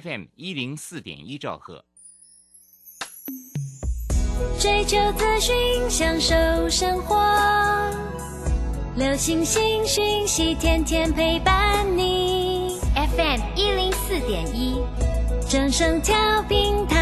FM 一零四点一兆赫。追求资讯，享受生活，流星星讯息，天天陪伴你。FM 一零四点一，正声调平台。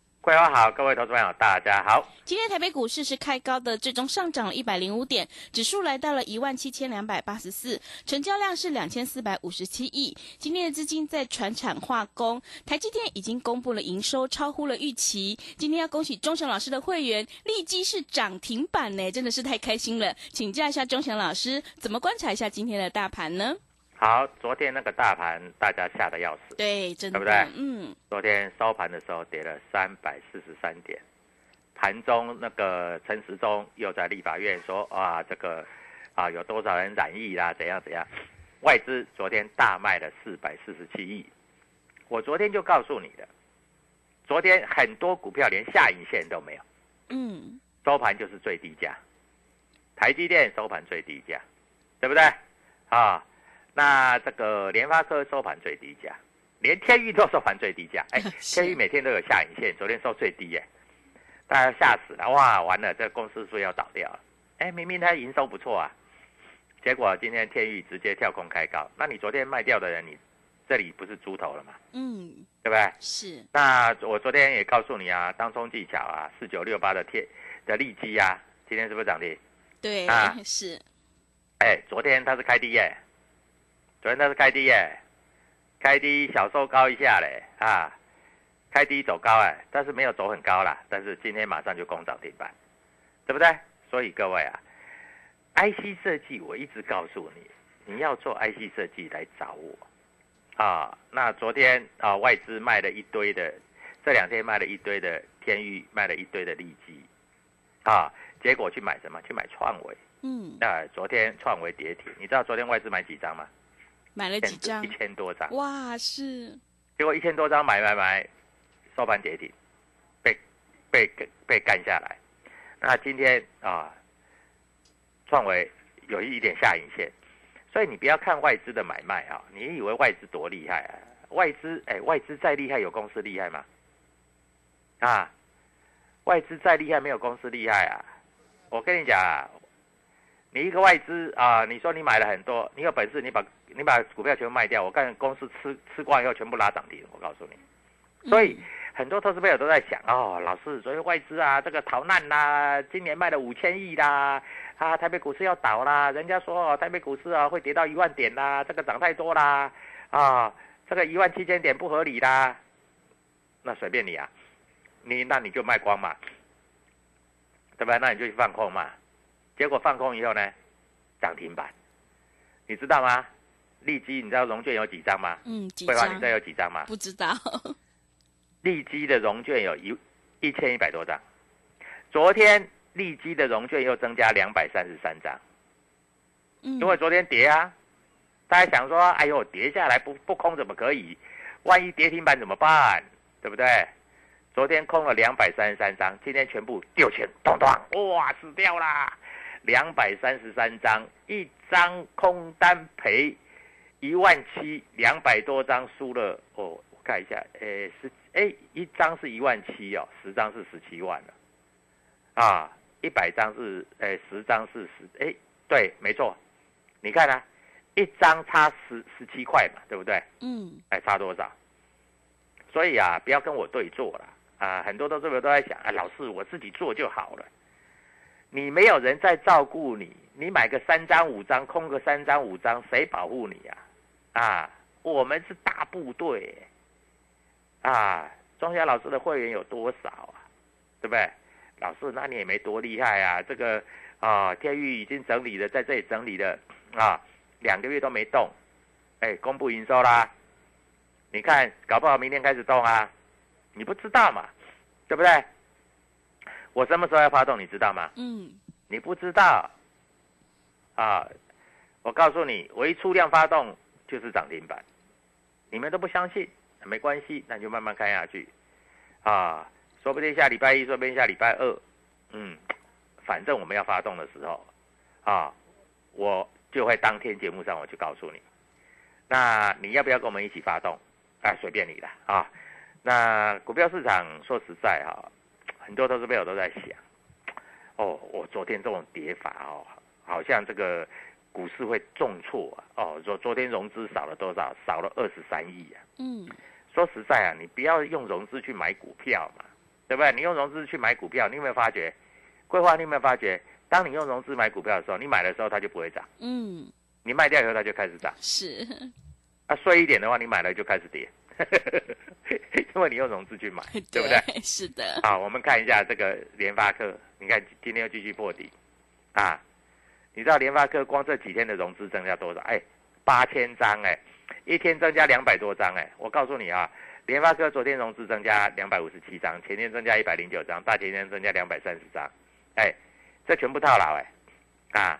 桂花好，各位投资朋友大家好。今天台北股市是开高的，最终上涨了一百零五点，指数来到了一万七千两百八十四，成交量是两千四百五十七亿。今天的资金在船产化工，台积电已经公布了营收超乎了预期。今天要恭喜钟祥老师的会员，立基是涨停板呢，真的是太开心了。请教一下钟祥老师，怎么观察一下今天的大盘呢？好，昨天那个大盘大家吓得要死，对，真的，对不对？嗯，昨天收盘的时候跌了三百四十三点，盘中那个陈时中又在立法院说啊，这个啊有多少人染疫啦，怎样怎样，外资昨天大卖了四百四十七亿，我昨天就告诉你的，昨天很多股票连下影线都没有，嗯，收盘就是最低价，台积电收盘最低价，对不对？啊，那这个联发科收盘最低价，连天域都收盘最低价。哎，是天域每天都有下影线，昨天收最低耶，大家吓死了，哇，完了，这公司说要倒掉了。哎，明明它营收不错啊，结果今天天域直接跳空开高，那你昨天卖掉的人，你这里不是猪头了吗？嗯，对不对？是，那我昨天也告诉你啊，当冲技巧啊，四九六八的天的利基啊，今天是不是涨停？对，啊 是，哎，昨天它是开低耶，昨天它是开低耶，开低小收高一下嘞啊，开低走高哎，但是没有走很高啦，但是今天马上就攻涨停板，对不对？所以各位啊，IC 设计我一直告诉你，你要做 IC 设计来找我啊。那昨天啊，外资卖了一堆的，这两天卖了一堆的天域，卖了一堆的利基啊，结果去买什么？去买创维。嗯，那昨天创维跌停，你知道昨天外资买几张吗？买了几张一？千多张，哇，是，结果一千多张买买买，收盘跌停，被被被干下来。那今天啊，创维有一点下影线，所以你不要看外资的买卖啊，你以为外资多厉害啊？外资哎，外资再厉害有公司厉害吗？啊，外资再厉害没有公司厉害啊！我跟你讲啊，你一个外资啊，你说你买了很多，你有本事你把你把股票全部卖掉，我看公司吃吃光以后全部拉涨停，我告诉你。所以很多投资朋友都在想哦，老师，昨天外资啊这个逃难啦，今年卖了五千亿啦，啊台北股市要倒啦，人家说哦台北股市啊会跌到一万点啦，这个涨太多啦，啊这个一万七千点不合理啦，那随便你啊，你那你就卖光嘛，对吧？那你就去放空嘛，结果放空以后呢，涨停板，你知道吗？利基你知道融券有几张吗？嗯，几张，你张知道？有几张吗？不知道，利基的融券有一一千一百多张，昨天利基的融券又增加两百三十三张，嗯，因为昨天跌啊，大家想说，哎呦，跌下来不不空怎么可以？万一跌停板怎么办？对不对？昨天空了两百三十三张，今天全部丢钱，咚咚，哇，死掉啦！两百三十三张，一张空单赔一万七，两百多张输了哦。我看一下，诶，十诶，一张是一万七哦，十张是十七万了，啊，一百张是诶，十张是十，诶，对，没错，你看啊，一张差十十七块嘛，对不对？嗯，哎，差多少？所以啊，不要跟我对做了啊！很多都是不是都在想啊，老师我自己做就好了。你没有人在照顾你，你买个三张五张，空个三张五张，谁保护你呀、啊？我们是大部队啊！庄家老师的会员有多少啊？对不对？老师，那你也没多厉害啊！这个啊，天域已经整理了，在这里整理了啊，两个月都没动，哎，公布营收啦。你看，搞不好明天开始动啊，你不知道嘛，对不对？我什么时候要发动，你知道吗？嗯，你不知道啊！我告诉你，我一出量发动就是涨停板，你们都不相信，没关系，那你就慢慢看下去啊。说不定下礼拜一，说不定下礼拜二，嗯，反正我们要发动的时候啊，我就会当天节目上我就告诉你。那你要不要跟我们一起发动？啊，随便你了啊。那股票市场说实在哈、很多投资朋友都在想，哦，我昨天这种跌法哦，好像这个股市会重挫啊。哦，昨昨天融资少了多少？少了二十三亿啊。嗯，说实在啊，你不要用融资去买股票嘛，对不对？你用融资去买股票，你有没有发觉？桂花，你有没有发觉？当你用融资买股票的时候，你买的时候它就不会涨，嗯，你卖掉以后它就开始涨。是，啊，衰一点的话，你买了就开始跌，因为你用融资去买，对不对？是的，好，我们看一下这个联发科，你看今天又继续破底，啊，你知道联发科光这几天的融资增加多少？哎，八千张，哎，一天增加两百多张，哎，我告诉你啊，联发科昨天融资增加两百五十七张，前天增加一百零九张，大前天增加两百三十张，哎，这全部套牢，哎，啊，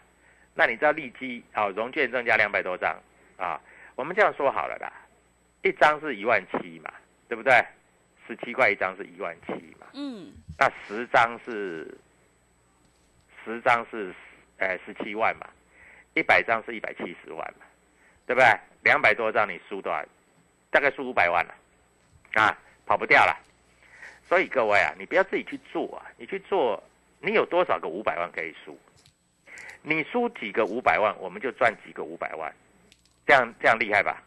那你知道利基啊，融券增加两百多张啊，我们这样说好了啦，一张是一万七嘛，对不对？十七块一张是一万七嘛，嗯，那十张是十张是呃十七万嘛，一百张是一百七十万嘛，对不对？两百多张你输多少？大概输五百万了，啊，跑不掉了。所以各位啊，你不要自己去做啊，你去做，你有多少个五百万可以输？你输几个五百万，我们就赚几个五百万，这样这样厉害吧？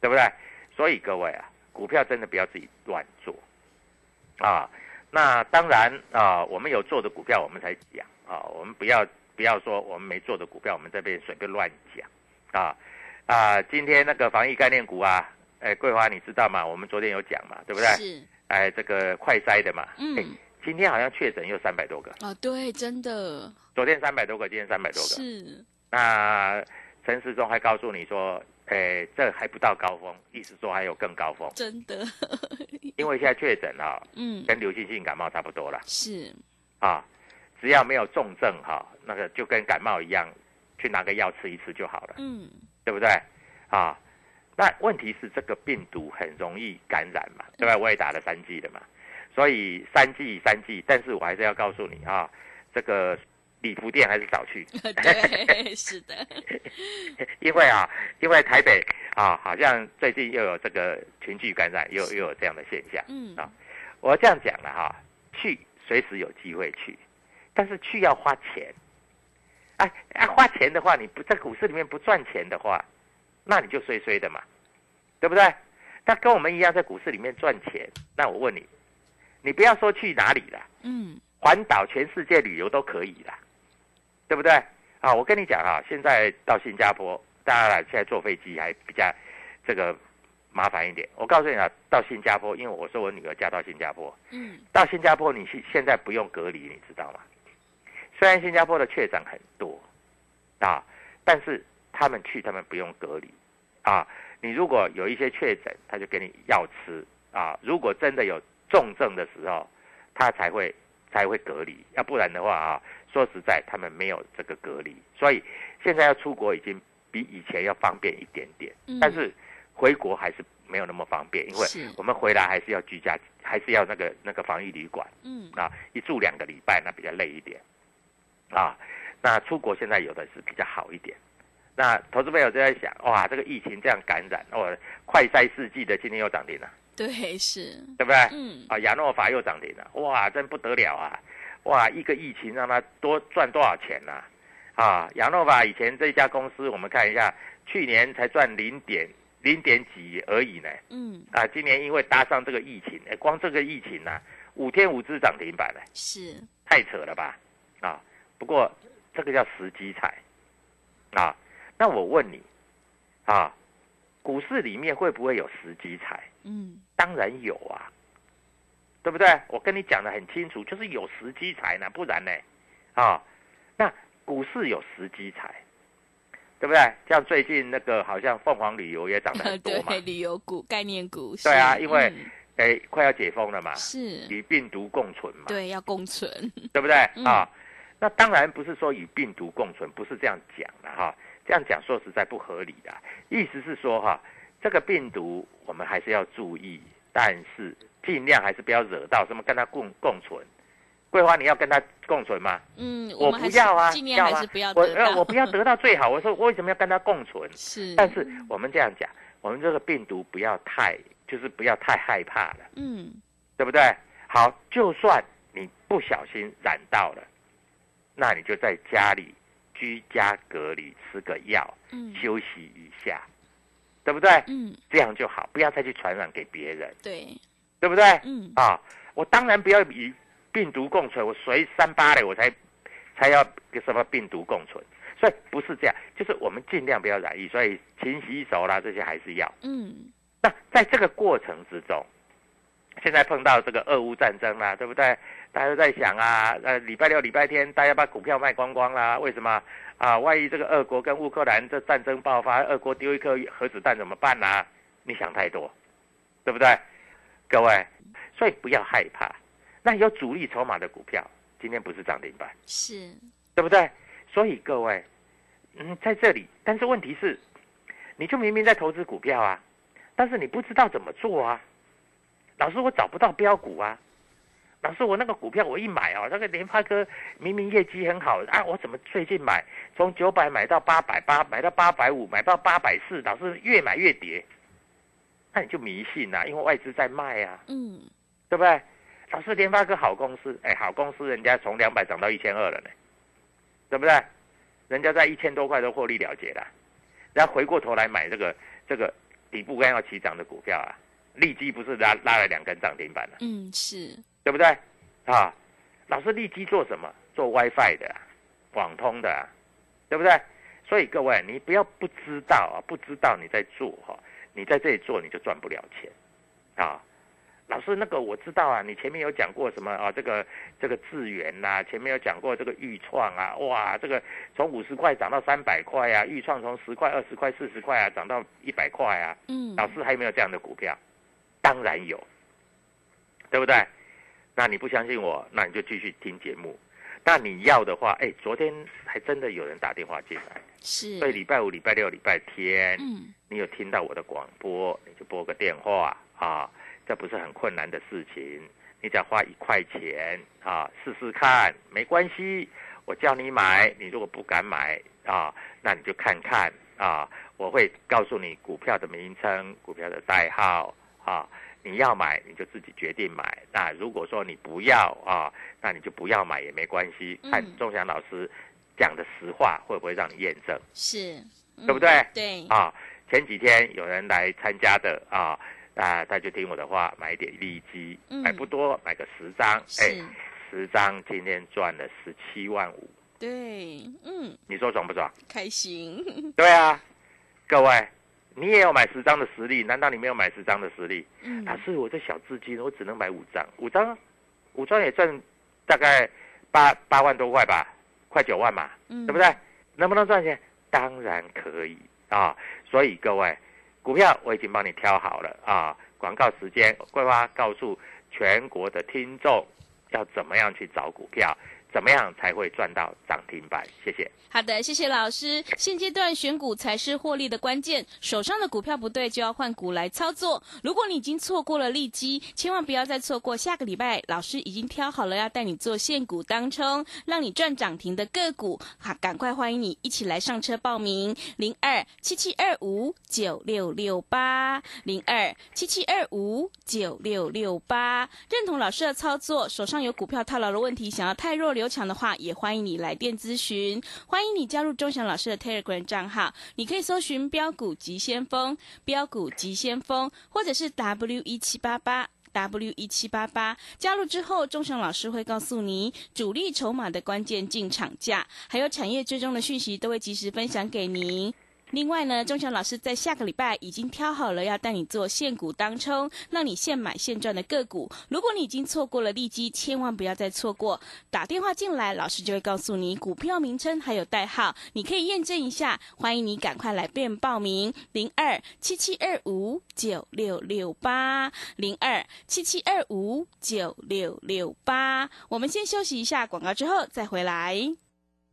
对不对？所以各位啊，股票真的不要自己乱做啊。那当然啊，我们有做的股票我们才讲啊，我们不要不要说我们没做的股票，我们这边随便乱讲啊啊！今天那个防疫概念股啊，哎，桂花你知道吗？我们昨天有讲嘛，对不对？是，哎，这个快筛的嘛，嗯哎，今天好像确诊又三百多个，啊，对，真的昨天三百多个，今天三百多个。是，那陈时中还告诉你说，哎，这还不到高峰，意思说还有更高峰，真的，因为现在确诊啊，嗯，跟流行性感冒差不多了。是，啊，只要没有重症哈、那个就跟感冒一样，去拿个药吃一吃就好了，嗯，对不对？啊，那问题是这个病毒很容易感染嘛，对吧？我也打了三剂的嘛，所以三剂三剂，但是我还是要告诉你啊，这个礼服店还是少去，对，是的，因为啊，因为台北啊，好像最近又有这个群聚感染，又又有这样的现象。嗯，啊我这样讲了哈，去随时有机会去，但是去要花钱。哎，啊，花钱的话，你不在股市里面不赚钱的话，那你就衰衰的嘛，对不对？那跟我们一样在股市里面赚钱，那我问你，你不要说去哪里了，嗯，环岛全世界旅游都可以啦，对不对？啊，我跟你讲啊，现在到新加坡，当然了，现在坐飞机还比较这个麻烦一点。我告诉你啊，到新加坡，因为我说我女儿嫁到新加坡，嗯，到新加坡你现现在不用隔离，你知道吗？虽然新加坡的确诊很多啊，但是他们去他们不用隔离啊。你如果有一些确诊，他就给你药吃啊。如果真的有重症的时候，他才会才会隔离，要不然的话啊，说实在他们没有这个隔离，所以现在要出国已经比以前要方便一点点嗯，但是回国还是没有那么方便，因为我们回来还是要居家，还是要那个那个防疫旅馆嗯啊，一住两个礼拜，那比较累一点啊。那出国现在有的是比较好一点。那投资朋友就在想，哇，这个疫情这样感染，哦，快筛试剂的今天又涨停了，对是对不对？嗯啊，亚诺法又涨停了，哇，真不得了啊！哇，一个疫情让他多赚多少钱呐、啊？亚诺法以前这家公司，我们看一下，去年才赚零点零点几而已呢。嗯啊，今年因为搭上这个疫情，哎，光这个疫情呐、五天五只涨停板了，是太扯了吧？啊，不过这个叫时机财啊。那我问你啊，股市里面会不会有时机财？嗯当然有啊，对不对？我跟你讲的很清楚，就是有时机才呢，不然呢，啊，那股市有时机才，对不对？像最近那个好像凤凰旅游也涨得很多嘛 对，旅游股概念股对啊因为嗯哎，快要解封了嘛，是与病毒共存嘛，对要共存对不对嗯啊？那当然不是说与病毒共存，不是这样讲的哈。这样讲说实在不合理的，意思是说哈，这个病毒我们还是要注意，但是尽量还是不要惹到什么跟他共共存。桂花，你要跟他共存吗？嗯我不要啊，尽量还吗是不要我得到呃我不要得到最好。我说我为什么要跟他共存？是但是我们这样讲，我们这个病毒不要太，就是不要太害怕了。嗯对不对？好，就算你不小心染到了，那你就在家里居家隔离，吃个药，嗯休息一下，对不对？嗯这样就好，不要再去传染给别人，对对不对？嗯啊，我当然不要与病毒共存，我随三八嘞，我才才要跟什么病毒共存。所以不是这样，就是我们尽量不要染疫，所以勤洗手啦，这些还是要。嗯那在这个过程之中，现在碰到这个俄乌战争啦，对不对？大家都在想啊，呃，礼拜六、礼拜天，大家把股票卖光光啦。为什么啊？万一这个俄国跟乌克兰这战争爆发，俄国丢一颗核子弹怎么办呢、你想太多，对不对？各位，所以不要害怕。那有主力筹码的股票，今天不是涨停板，是对不对？所以各位，嗯，在这里，但是问题是，你就明明在投资股票啊，但是你不知道怎么做啊。老师，我找不到标股啊。老师，我那个股票我一买哦，那个联发科明明业绩很好啊，我怎么最近买从九百买到八百八，买到八百五，买到八百四，老是越买越跌，那你就迷信啦、因为外资在卖啊。嗯对不对？老师，联发科好公司，哎，好公司，人家从两百涨到一千二了呢，对不对？人家在一千多块都获利了结了，然后回过头来买这个这个底部刚要起涨的股票啊，利基不是拉拉了两根涨停板了，嗯是对不对？啊，老师，利基做什么？做 WiFi 的、啊，网通的、啊，对不对？所以各位，你不要不知道啊，不知道你在做哈、你在这里做你就赚不了钱，啊。老师，那个我知道啊，你前面有讲过什么啊？这个这个智源呐、前面有讲过这个豫创啊，哇，这个从五十块涨到三百块啊，豫创从十块、二十块、四十块啊涨到一百块啊。嗯老师还有没有这样的股票？当然有，对不对？那你不相信我，那你就继续听节目。那你要的话，哎，昨天还真的有人打电话进来，是。所以礼拜五、礼拜六、礼拜天，嗯。你有听到我的广播，你就拨个电话啊，这不是很困难的事情，你只要花一块钱啊，试试看，没关系。我叫你买，你如果不敢买啊，那你就看看啊，我会告诉你股票的名称、股票的代号啊，你要买你就自己决定买。那如果说你不要啊，那你就不要买也没关系，看嗯钟祥老师讲的实话会不会让你验证。是对不对？对。啊，前几天有人来参加的啊，啊，他就听我的话，买一点利基，嗯。买不多，买个十张，哎，是十张今天赚了十七万五，对嗯。你说爽不爽？开心。对啊，各位，你也有买十张的实力，难道你没有买十张的实力？嗯老师，我这小资金，我只能买五张，五张，五张也赚大概八八万多块吧，快九万嘛，嗯对不对？能不能赚钱？当然可以啊！所以各位，股票我已经帮你挑好了啊。广告时间，桂花告诉全国的听众要怎么样去找股票，怎么样才会赚到涨停板？谢谢。好的，谢谢老师。现阶段选股才是获利的关键，手上的股票不对就要换股来操作。如果你已经错过了利基，千万不要再错过。下个礼拜，老师已经挑好了要带你做现股当冲，让你赚涨停的个股。好，赶快欢迎你一起来上车报名：零二七七二五九六六八零二七七二五九六六八。认同老师的操作，手上有股票套牢的问题，想要太弱留强的话，也欢迎你来电咨询。欢迎你加入钟祥老师的 Telegram 账号，你可以搜寻“标股急先锋”、“标股急先锋”，或者是 W 一七八八 W 一七八八。加入之后，钟祥老师会告诉你主力筹码的关键进场价，还有产业追踪的讯息，都会及时分享给您。另外呢，钟祥老师在下个礼拜已经挑好了要带你做现股当冲，让你现买现赚的个股。如果你已经错过了利基，千万不要再错过。打电话进来，老师就会告诉你股票名称还有代号，你可以验证一下。欢迎你赶快来变报名：零二七七二五九六六八零二七七二五九六六八。我们先休息一下广告，之后再回来。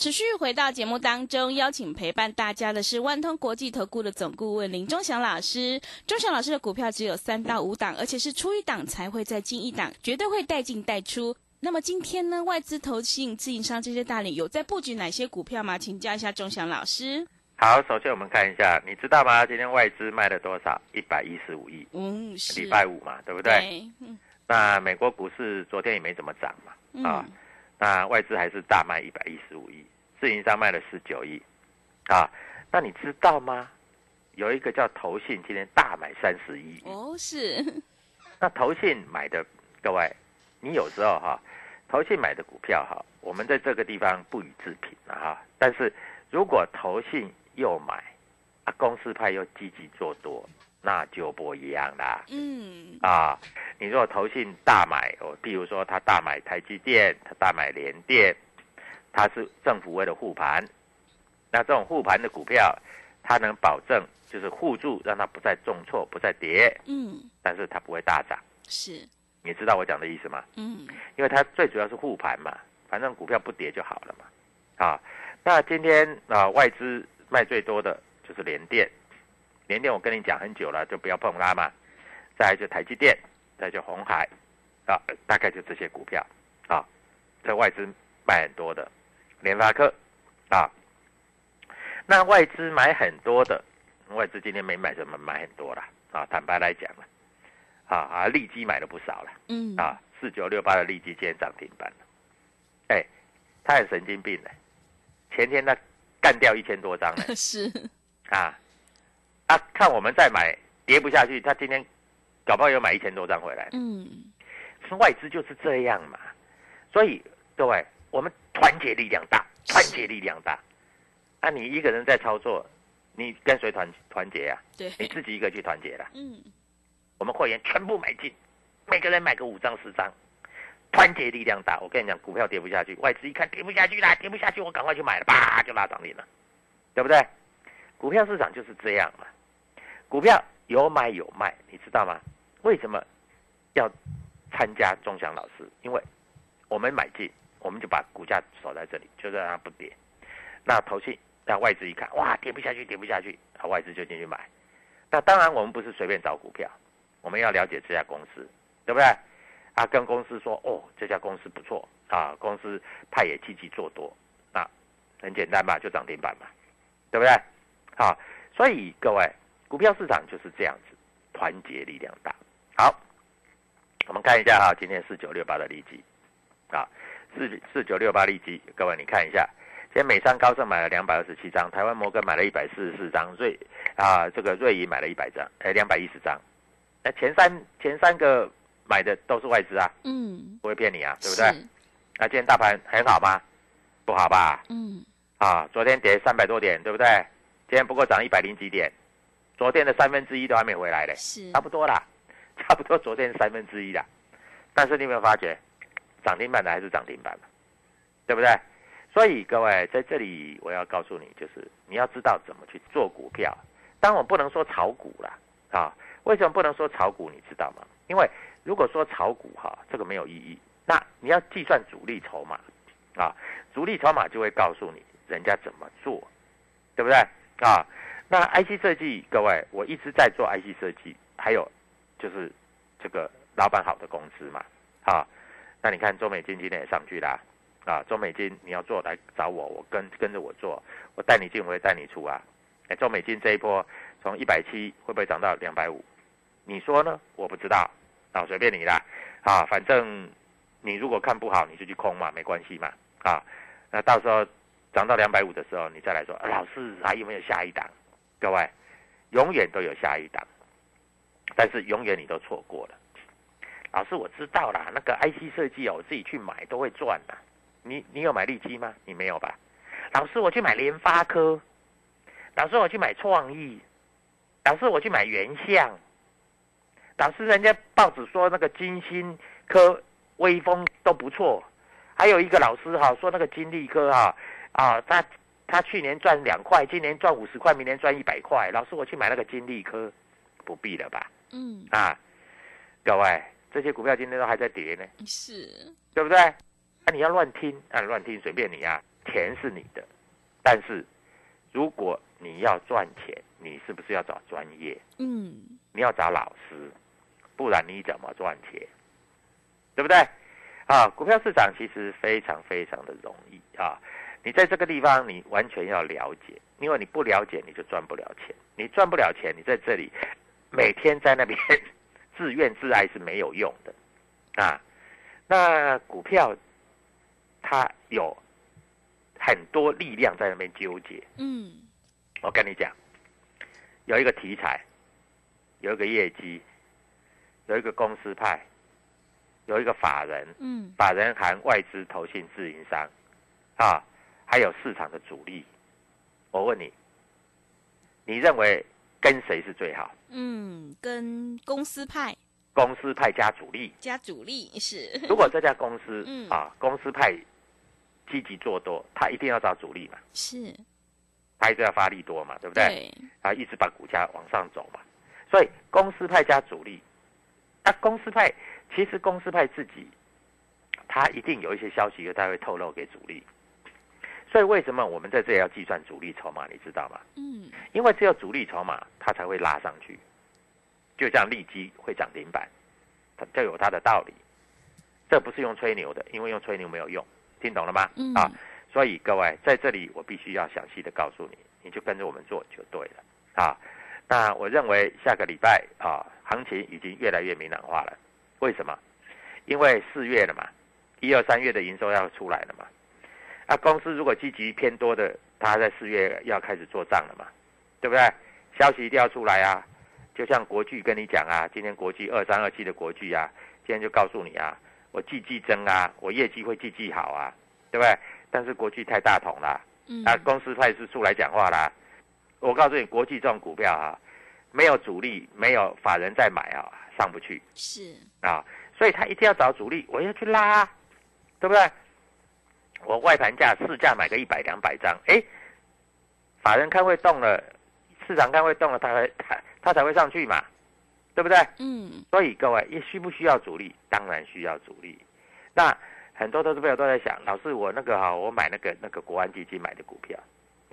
持续回到节目当中，邀请陪伴大家的是万通国际投顾的总顾问林忠祥老师。忠祥老师的股票只有三到五档，而且是出一档才会再进一档，绝对会带进带出。那么今天呢，外资、投信、自营商这些大领有在布局哪些股票吗？请教一下忠祥老师。好，首先我们看一下，你知道吗？今天外资卖了多少？一百一十五亿。嗯，是礼拜五嘛，对不对？对，嗯那美国股市昨天也没怎么涨嘛，嗯啊，那外资还是大卖一百一十五亿，自营商卖了十九亿，啊，那你知道吗？有一个叫投信，今天大买三十亿，哦，是，那投信买的，各位，你有时候哈，投信买的股票哈，我们在这个地方不予置评了哈。但是如果投信又买，啊，公司派又积极做多，那就不一样啦。嗯，啊，你如果投信大买，哦，譬如说他大买台积电，他大买联电，他是政府为了护盘，那这种护盘的股票，它能保证就是护住，让它不再重挫，不再跌，嗯，但是它不会大涨。是，你知道我讲的意思吗？嗯，因为它最主要是护盘嘛，反正股票不跌就好了嘛。啊，那今天啊外资卖最多的就是联电，联电我跟你讲很久了，就不要碰它嘛。再来就台积电，再就红海，啊，大概就这些股票。啊，这外资卖很多的，联发科啊，那外资买很多的，外资今天没买什么，买很多了啊，坦白来讲了，啊啊，利基买了不少了。嗯，啊，四九六八的利基今天涨停板了，哎，他很神经病的，前天他干掉一千多张呢，是，啊，啊，看我们再买跌不下去，他今天搞不好又买一千多张回来，嗯，外资就是这样嘛，所以各位，我们团结力量大，团结力量大，啊，你一个人在操作，你跟谁团团结啊？对，你自己一个去团结了。嗯，我们会员全部买进，每个人买个五张十张，团结力量大。我跟你讲，股票跌不下去，外资一看跌不下去啦，跌不下去，我赶快去买了，叭就拉涨停了，对不对？股票市场就是这样嘛，股票有买有卖，你知道吗？为什么要参加钟祥老师？因为我们买进，我们就把股价守在这里，就让它不跌。那投信，那外资一看，哇，跌不下去，跌不下去，啊，外资就进去买。那当然，我们不是随便找股票，我们要了解这家公司，对不对？啊，跟公司说，哦，这家公司不错啊，公司派也积极做多，那很简单嘛，就涨停板嘛，对不对？好，所以各位，股票市场就是这样子，团结力量大。好，我们看一下哈，今天四九六八的利基，啊，四四九六八利基，各位你看一下，今天美商高盛买了两百二十七张，台湾摩根买了一百四十四张，瑞啊这个瑞银买了一百张，哎两百一十张，那前三前三个买的都是外资啊，嗯，不会骗你啊，对不对？那今天大盘很好吗？不好吧？嗯，啊，昨天跌三百多点，对不对？今天不过涨一百零几点，昨天的三分之一都还没回来嘞，是差不多啦，差不多昨天三分之一啦。但是你有没有发觉，涨停板的还是涨停板嘛，对不对？所以各位在这里我要告诉你，就是你要知道怎么去做股票。当然我不能说炒股啦，啊，为什么不能说炒股？你知道吗？因为如果说炒股哈，这个没有意义。那你要计算主力筹码，啊，主力筹码就会告诉你人家怎么做，对不对？啊，那 IC 设计，各位，我一直在做 IC 设计，还有就是这个老板好的公司嘛，啊，那你看中美金今天也上去啦，啊，中美金你要做来找我，我跟跟着我做，我带你进，我会带你出啊。哎，中美金这一波从一百七会不会涨到两百五？你说呢？我不知道，啊，随便你啦，啊，反正。你如果看不好，你就去空嘛，没关系嘛，啊，那到时候涨到两百五的时候，你再来说，老师还有没有下一档？各位，永远都有下一档，但是永远你都错过了。老师，我知道啦，那个 IC 设计哦，我自己去买都会赚的。你你有买利基吗？你没有吧？老师，我去买联发科，老师我去买创意，老师我去买原相，老师人家报纸说那个金星科。微风都不错，还有一个老师哈说那个金利科哈啊，他他去年赚两块，今年赚五十块，明年赚一百块。老师，我去买那个金利科，不必了吧？嗯啊，各位，这些股票今天都还在跌呢，是，对不对？啊，你要乱听啊，乱听随便你啊，钱是你的，但是如果你要赚钱，你是不是要找专业？嗯，你要找老师，不然你怎么赚钱？对不对？啊，股票市场其实非常非常的容易啊！你在这个地方，你完全要了解，因为你不了解，你就赚不了钱。你赚不了钱，你在这里每天在那边自怨自艾是没有用的啊！那股票它有很多力量在那边纠结。嗯，我跟你讲，有一个题材，有一个业绩，有一个公司派。有一个法人，嗯，法人含外资、投信、自营商，啊，还有市场的主力。我问你，你认为跟谁是最好？嗯，跟公司派。公司派加主力。加主力是。如果这家公司，嗯啊，公司派积极做多，他一定要找主力嘛？是。他一直要发力多嘛？对不对？对。啊，一直把股价往上走嘛。所以公司派加主力，那公司派。其实公司派自己，他一定有一些消息，他会透露给主力。所以为什么我们在这里要计算主力筹码？你知道吗？嗯。因为只有主力筹码，它才会拉上去。就像利基会涨停板，它就有它的道理。这不是用吹牛的，因为用吹牛没有用。听懂了吗？嗯。啊，所以各位在这里，我必须要详细的告诉你，你就跟着我们做就对了。啊，那我认为下个礼拜啊，行情已经越来越明朗化了。为什么？因为四月了嘛，一二三月的营收要出来了嘛。啊，公司如果积极偏多的，他在四月要开始做账了嘛，对不对？消息一定要出来啊！就像国巨跟你讲啊，今天国巨二三二七的国巨啊，今天就告诉你啊，我季季增啊，我业绩会季季好啊，对不对？但是国巨太大桶了，啊，公司派是出来讲话啦。我告诉你，国际这种股票啊，没有主力，没有法人在买啊。上不去是啊，所以他一定要找主力，我要去拉，对不对？我外盘价市价买个一百两百张，哎，法人看会动了，市场看会动了，他才他他才会上去嘛，对不对？嗯。所以各位，也需不需要主力？当然需要主力。那很多投资朋友都在想，老师，我那个哈，我买那个那个国安基金买的股票，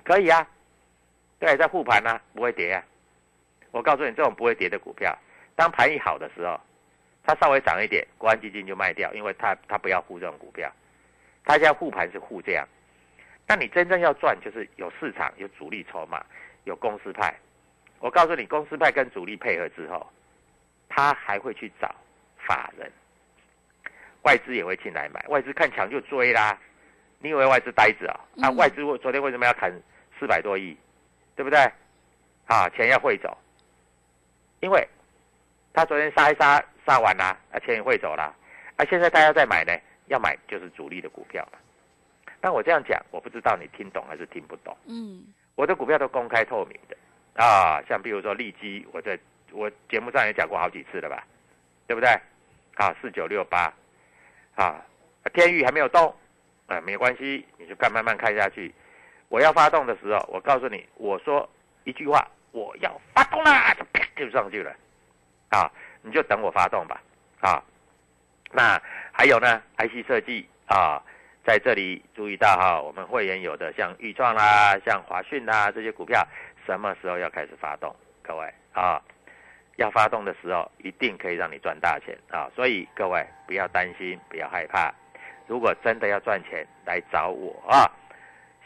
可以啊，对，在护盘呢，不会跌啊。我告诉你，这种不会跌的股票。当盘一好的时候，它稍微涨一点，国安基金就卖掉，因为它它不要护这种股票，它现在护盘是护这样。那你真正要赚，就是有市场、有主力筹码、有公司派。我告诉你，公司派跟主力配合之后，他还会去找法人，外资也会进来买，外资看强就追啦。你以为外资呆子啊？啊，外资昨天为什么要砍四百多亿？对不对？啊，钱要汇走，因为。他昨天杀一杀杀完了，啊，钱也汇走了，啊，现在大家在买呢，要买就是主力的股票嘛。但我这样讲，我不知道你听懂还是听不懂。嗯，我的股票都公开透明的啊，像比如说利基，我在我节目上也讲过好几次了吧，对不对？啊，四九六八，啊，天宇还没有动，啊，没关系，你就看慢慢看下去。我要发动的时候，我告诉你，我说一句话，我要发动啦，就啪就上去了，啊，你就等我发动吧，啊，那还有呢，IC 设计啊。在这里注意到哈，我们会员有的像豫创啦、像华讯啦这些股票，什么时候要开始发动？各位啊，要发动的时候，一定可以让你赚大钱啊！所以各位不要担心，不要害怕。如果真的要赚钱，来找我啊！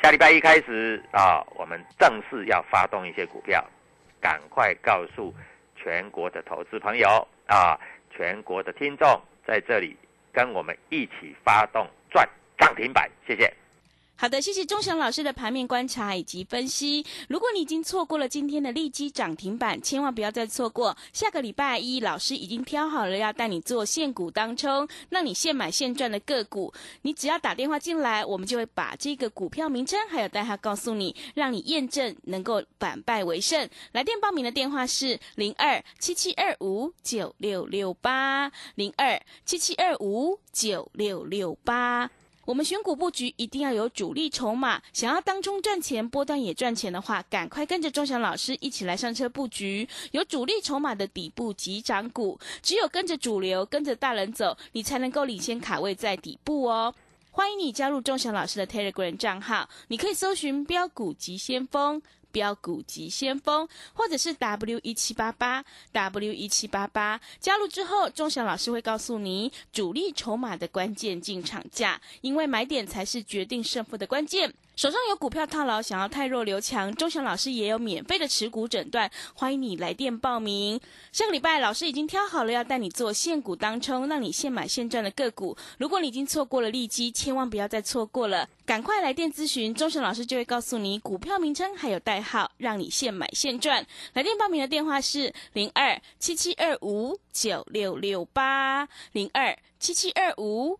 下礼拜一开始啊，我们正式要发动一些股票，赶快告诉全国的投资朋友啊，全国的听众在这里跟我们一起发动赚。涨停板，谢谢。好的，谢谢钟祥老师的盘面观察以及分析。如果你已经错过了今天的利基涨停板，千万不要再错过。下个礼拜一，老师已经挑好了要带你做现股当冲，让你现买现赚的个股。你只要打电话进来，我们就会把这个股票名称还有代号告诉你，让你验证能够反败为胜。来电报名的电话是零二七七二五九六六八零二七七二五九六六八。我们选股布局一定要有主力筹码，想要当中赚钱、波段也赚钱的话，赶快跟着钟祥老师一起来上车布局有主力筹码的底部急涨股。只有跟着主流、跟着大人走，你才能够领先卡位在底部哦。欢迎你加入钟祥老师的 Telegram 账号，你可以搜寻“标股急先锋”。标股及先锋，或者是 W 一七八八 W 一七八八，加入之后，钟祥老师会告诉你主力筹码的关键进场价，因为买点才是决定胜负的关键。手上有股票套牢，想要太弱留强，钟祥老师也有免费的持股诊断，欢迎你来电报名。下个礼拜老师已经挑好了要带你做现股当冲，让你现买现赚的个股。如果你已经错过了利基，千万不要再错过了，赶快来电咨询，钟祥老师就会告诉你股票名称还有代号，让你现买现赚。来电报名的电话是零二七七二五九六六八零二七七二五。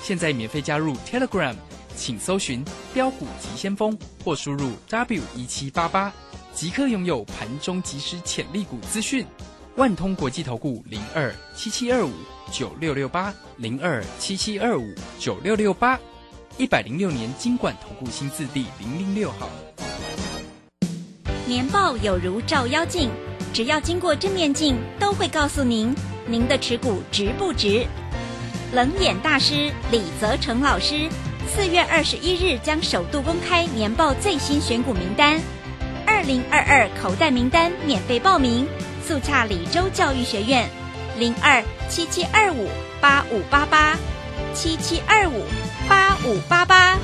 现在免费加入 Telegram，请搜寻“标股急先锋”或输入 “w 一七八八”，即刻拥有盘中即时潜力股资讯。万通国际投顾零二七七二五九六六八零二七七二五九六六八，一百零六年金管投顾新字第零零六号。年报有如照妖镜，只要经过正面镜，都会告诉您您的持股值不值。冷眼大师李泽成老师，四月二十一日将首度公开年报最新选股名单，二零二二口袋名单免费报名，速洽李州教育学院，零二七七二五八五八八，七七二五八五八八。